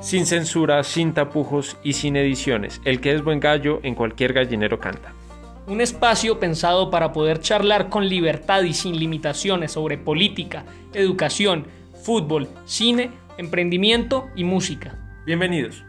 sin censura, sin tapujos y sin ediciones. El que es buen gallo en cualquier gallinero canta. Un espacio pensado para poder charlar con libertad y sin limitaciones sobre política, educación, fútbol, cine, emprendimiento y música. Bienvenidos.